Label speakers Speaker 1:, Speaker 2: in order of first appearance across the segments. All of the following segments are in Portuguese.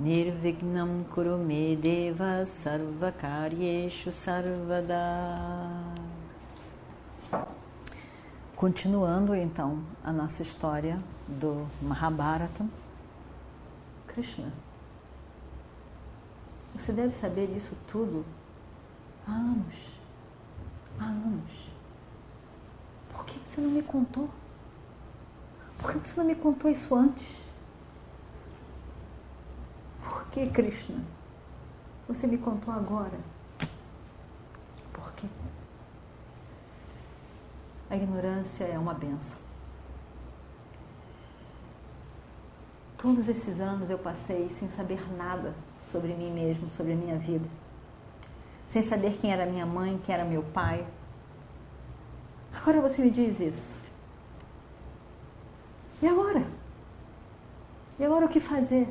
Speaker 1: Nirvignam Kurumedeva Sarvakaryeshu Sarvada Continuando então a nossa história do Mahabharata, Krishna, você deve saber isso tudo há anos, há anos. Por que você não me contou? Por que você não me contou isso antes? Que, Krishna? Você me contou agora? Por quê? A ignorância é uma benção. Todos esses anos eu passei sem saber nada sobre mim mesmo, sobre a minha vida. Sem saber quem era minha mãe, quem era meu pai. Agora você me diz isso. E agora? E agora o que fazer?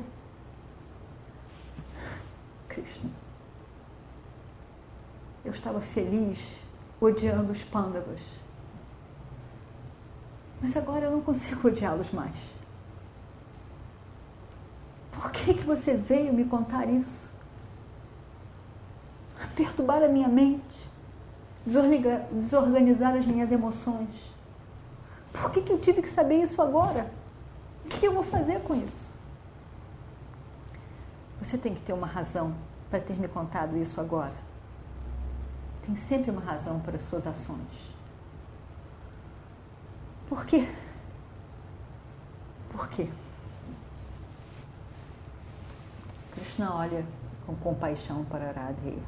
Speaker 1: Krishna. Eu estava feliz odiando os pândavas mas agora eu não consigo odiá-los mais. Por que, que você veio me contar isso? Perturbar a minha mente, desorganizar as minhas emoções. Por que, que eu tive que saber isso agora? O que eu vou fazer com isso? Você tem que ter uma razão para ter me contado isso agora. Tem sempre uma razão para as suas ações. Por quê? Por quê? Krishna olha com compaixão para Radheya.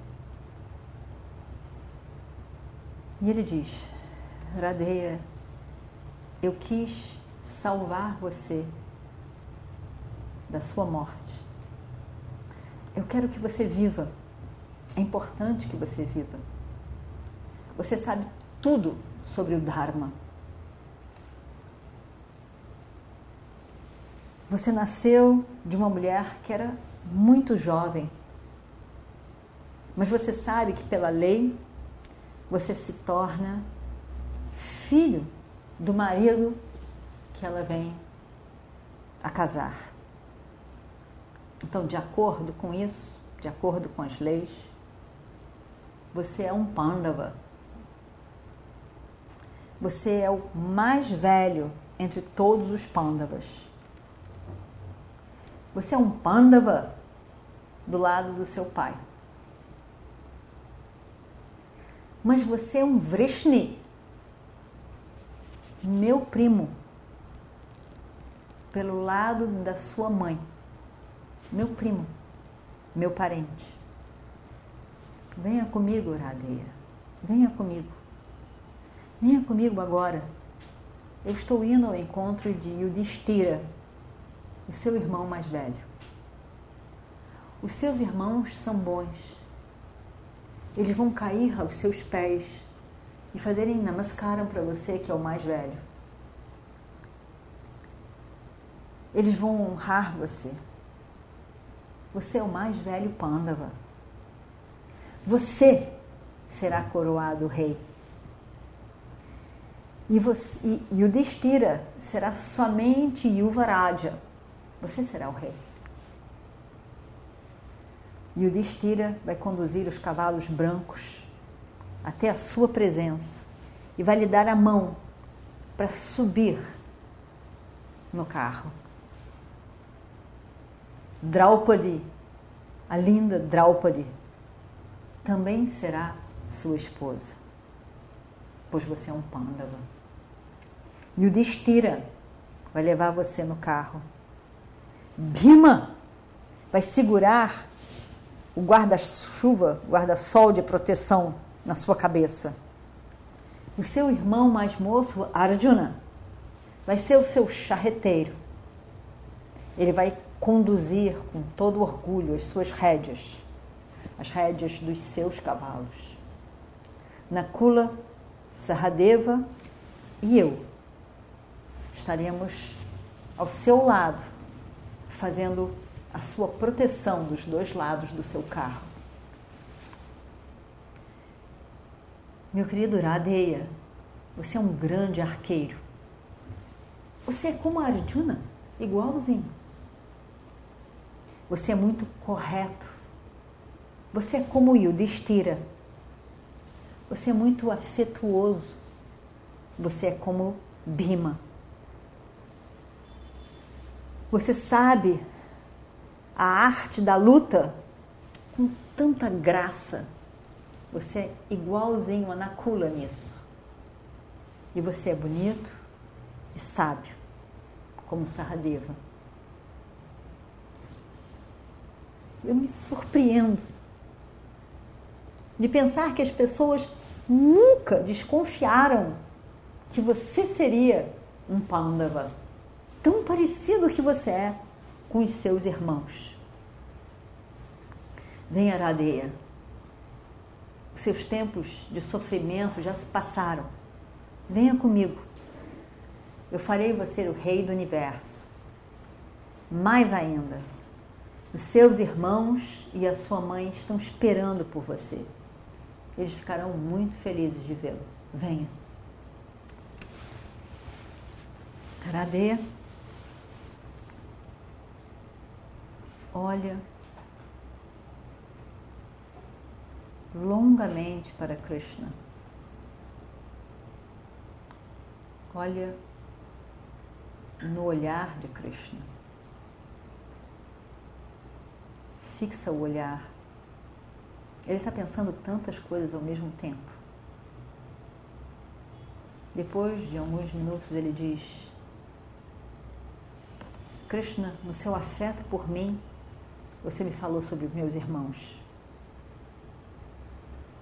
Speaker 1: E ele diz: Radheya, eu quis salvar você da sua morte. Eu quero que você viva. É importante que você viva. Você sabe tudo sobre o Dharma. Você nasceu de uma mulher que era muito jovem. Mas você sabe que pela lei você se torna filho do marido que ela vem a casar. Então, de acordo com isso, de acordo com as leis, você é um Pandava. Você é o mais velho entre todos os Pandavas. Você é um Pandava do lado do seu pai. Mas você é um Vrishni, meu primo, pelo lado da sua mãe. Meu primo, meu parente. Venha comigo, Radeia. Venha comigo. Venha comigo agora. Eu estou indo ao encontro de Yudhishthira, o seu irmão mais velho. Os seus irmãos são bons. Eles vão cair aos seus pés e fazerem namaskaram para você, que é o mais velho. Eles vão honrar você. Você é o mais velho Pandava. Você será coroado rei. E, e o Destira será somente Yuvaraja você será o rei. E o Destira vai conduzir os cavalos brancos até a sua presença e vai lhe dar a mão para subir no carro. Draupadi, a linda Draupadi, também será sua esposa, pois você é um Pandava. E o Destira vai levar você no carro Bima vai segurar o guarda-chuva, guarda-sol de proteção na sua cabeça. O seu irmão mais moço, Arjuna, vai ser o seu charreteiro. Ele vai conduzir com todo orgulho as suas rédeas. as rédeas dos seus cavalos. Nakula, Sahadeva e eu estaremos ao seu lado, fazendo a sua proteção dos dois lados do seu carro. Meu querido Radeya, você é um grande arqueiro. Você é como a Arjuna, igualzinho. Você é muito correto. Você é como Yudhishthira. Você é muito afetuoso. Você é como Bhima. Você sabe a arte da luta com tanta graça. Você é igualzinho a Nakula nisso. E você é bonito e sábio, como Saradeva. Eu me surpreendo de pensar que as pessoas nunca desconfiaram que você seria um Pandava, tão parecido que você é com os seus irmãos. Venha, Radeia. Os seus tempos de sofrimento já se passaram. Venha comigo. Eu farei você o rei do universo. Mais ainda, os seus irmãos e a sua mãe estão esperando por você. Eles ficarão muito felizes de vê-lo. Venha. Radê. Olha longamente para Krishna. Olha no olhar de Krishna. Fixa o olhar. Ele está pensando tantas coisas ao mesmo tempo. Depois de alguns minutos, ele diz: Krishna, no seu afeto por mim, você me falou sobre meus irmãos.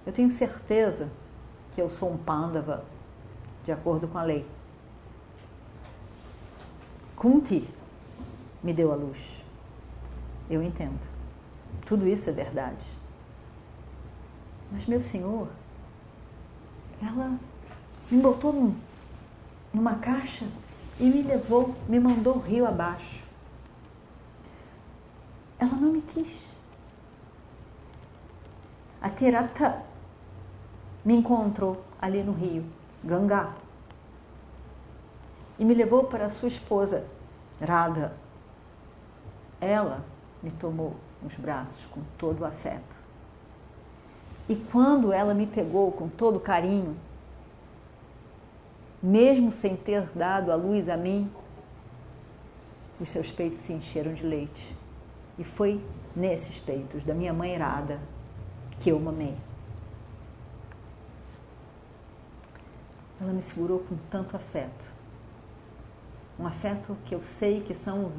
Speaker 1: Eu tenho certeza que eu sou um Pandava, de acordo com a lei. Kunti me deu a luz. Eu entendo. Tudo isso é verdade. Mas, meu senhor, ela me botou num, numa caixa e me levou, me mandou rio abaixo. Ela não me quis. A Tirata me encontrou ali no rio, Gangá, e me levou para sua esposa, Radha. Ela me tomou nos braços com todo o afeto. E quando ela me pegou com todo carinho, mesmo sem ter dado a luz a mim, os seus peitos se encheram de leite. E foi nesses peitos da minha mãe Irada que eu mamei. Ela me segurou com tanto afeto um afeto que eu sei que são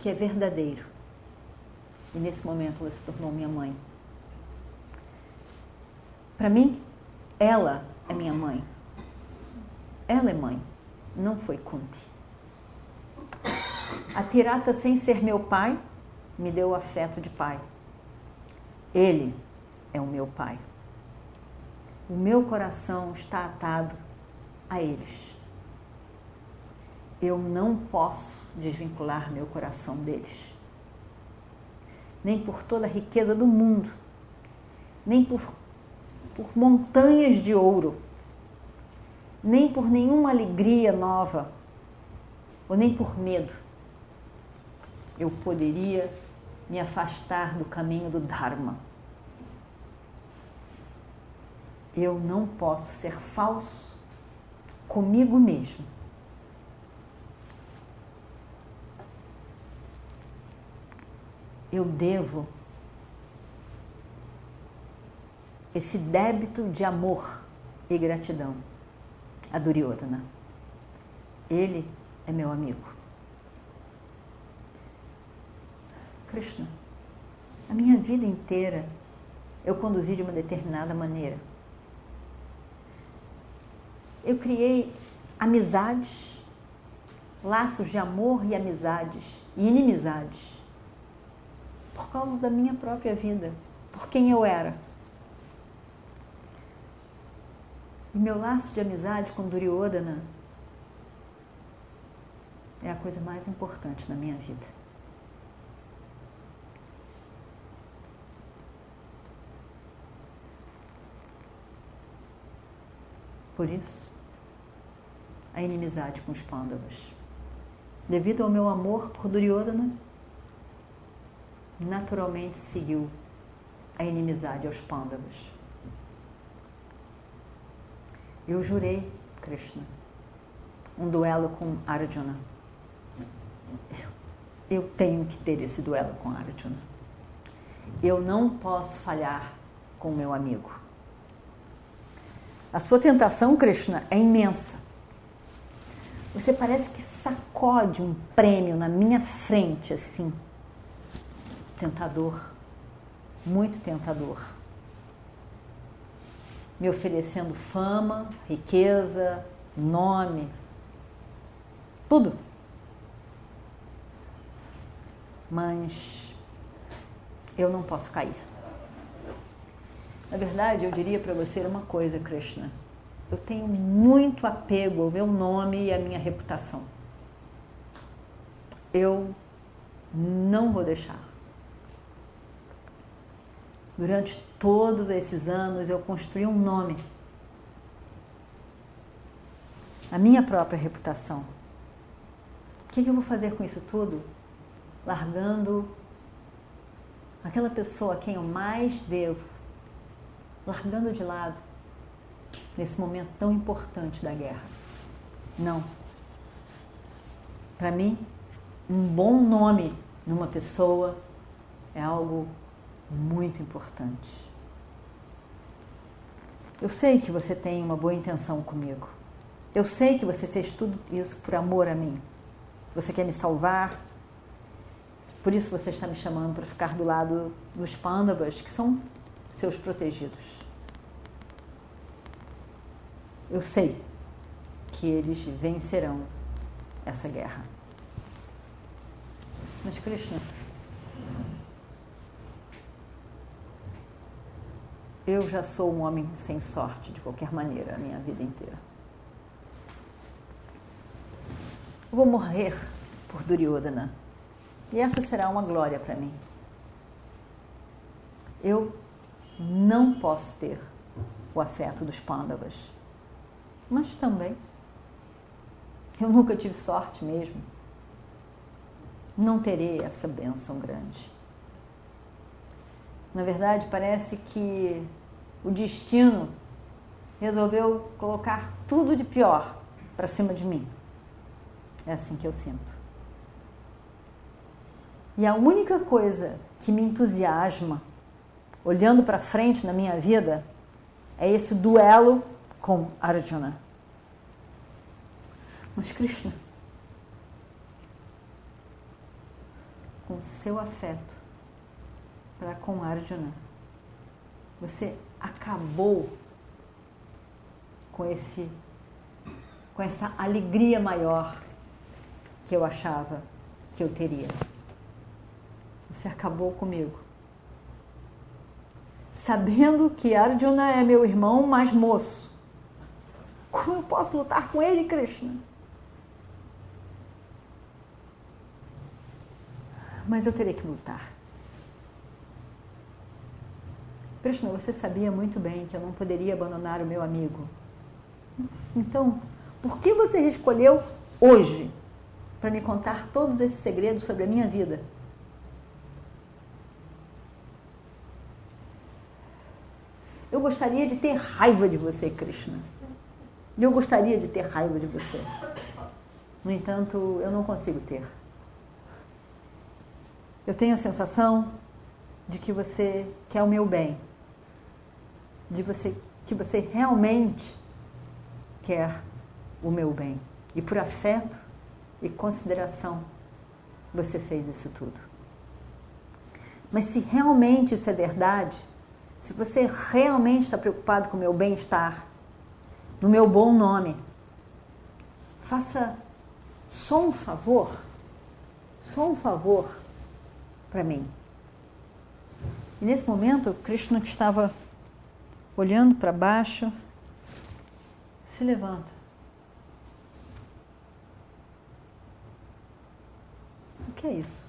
Speaker 1: que é verdadeiro. E nesse momento ela se tornou minha mãe. Para mim, ela é minha mãe. Ela é mãe, não foi Kunti. A Tirata, sem ser meu pai, me deu o afeto de pai. Ele é o meu pai. O meu coração está atado a eles eu não posso desvincular meu coração deles. Nem por toda a riqueza do mundo, nem por, por montanhas de ouro, nem por nenhuma alegria nova, ou nem por medo, eu poderia me afastar do caminho do Dharma. Eu não posso ser falso comigo mesmo eu devo esse débito de amor e gratidão a Duryodhana. Ele é meu amigo. Krishna, a minha vida inteira eu conduzi de uma determinada maneira. Eu criei amizades, laços de amor e amizades e inimizades por causa da minha própria vida, por quem eu era. E meu laço de amizade com Duryodhana é a coisa mais importante na minha vida. Por isso, a inimizade com os pândavas. Devido ao meu amor por Duryodhana, naturalmente seguiu a inimizade aos pândavas. Eu jurei, Krishna, um duelo com Arjuna. Eu tenho que ter esse duelo com Arjuna. Eu não posso falhar com meu amigo. A sua tentação, Krishna, é imensa. Você parece que sacode um prêmio na minha frente, assim. Tentador. Muito tentador. Me oferecendo fama, riqueza, nome, tudo. Mas eu não posso cair. Na verdade, eu diria para você uma coisa, Krishna eu tenho muito apego ao meu nome e à minha reputação. Eu não vou deixar. Durante todos esses anos eu construí um nome, a minha própria reputação. O que, eu vou fazer com isso tudo? Largando aquela pessoa a quem eu mais devo, largando de lado nesse momento tão importante da guerra. Não. Para mim, um bom nome numa pessoa é algo muito importante. Eu sei que você tem uma boa intenção comigo. Eu sei que você fez tudo isso por amor a mim. Você quer me salvar. Por isso você está me chamando para ficar do lado dos pândavas, que são seus protegidos eu sei que eles vencerão essa guerra. Mas Krishna, eu já sou um homem sem sorte de qualquer maneira a minha vida inteira. Eu vou morrer por Duryodhana e essa será uma glória para mim. Eu não posso ter o afeto dos Pandavas mas também eu nunca tive sorte mesmo. Não terei essa benção grande. Na verdade, parece que o destino resolveu colocar tudo de pior para cima de mim. É assim que eu sinto. E a única coisa que me entusiasma, olhando para frente na minha vida, é esse duelo com Arjuna. Mas Krishna, com seu afeto para com Arjuna, você acabou com esse com essa alegria maior que eu achava que eu teria. Você acabou comigo. Sabendo que Arjuna é meu irmão mais moço. Como eu posso lutar com ele, Krishna? mas eu terei que lutar. Krishna, você sabia muito bem que eu não poderia abandonar o meu amigo. Então, por que você escolheu hoje para me contar todos esses segredos sobre a minha vida? Eu gostaria de ter raiva de você, Krishna. Eu gostaria de ter raiva de você. No entanto, eu não consigo ter. Eu tenho a sensação de que você quer o meu bem, de você que você realmente quer o meu bem. E por afeto e consideração você fez isso tudo. Mas se realmente isso é verdade, se você realmente está preocupado com o meu bem-estar, no meu bom nome, faça só um favor, só um favor para mim. E nesse momento, Krishna que estava olhando para baixo, se levanta. O que é isso?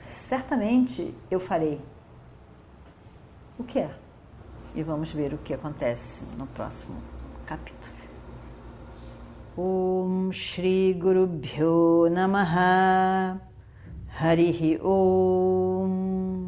Speaker 1: Certamente eu farei. O que é? E vamos ver o que acontece no próximo capítulo. Om Shri Guru Bhyo Namaha Harihi Om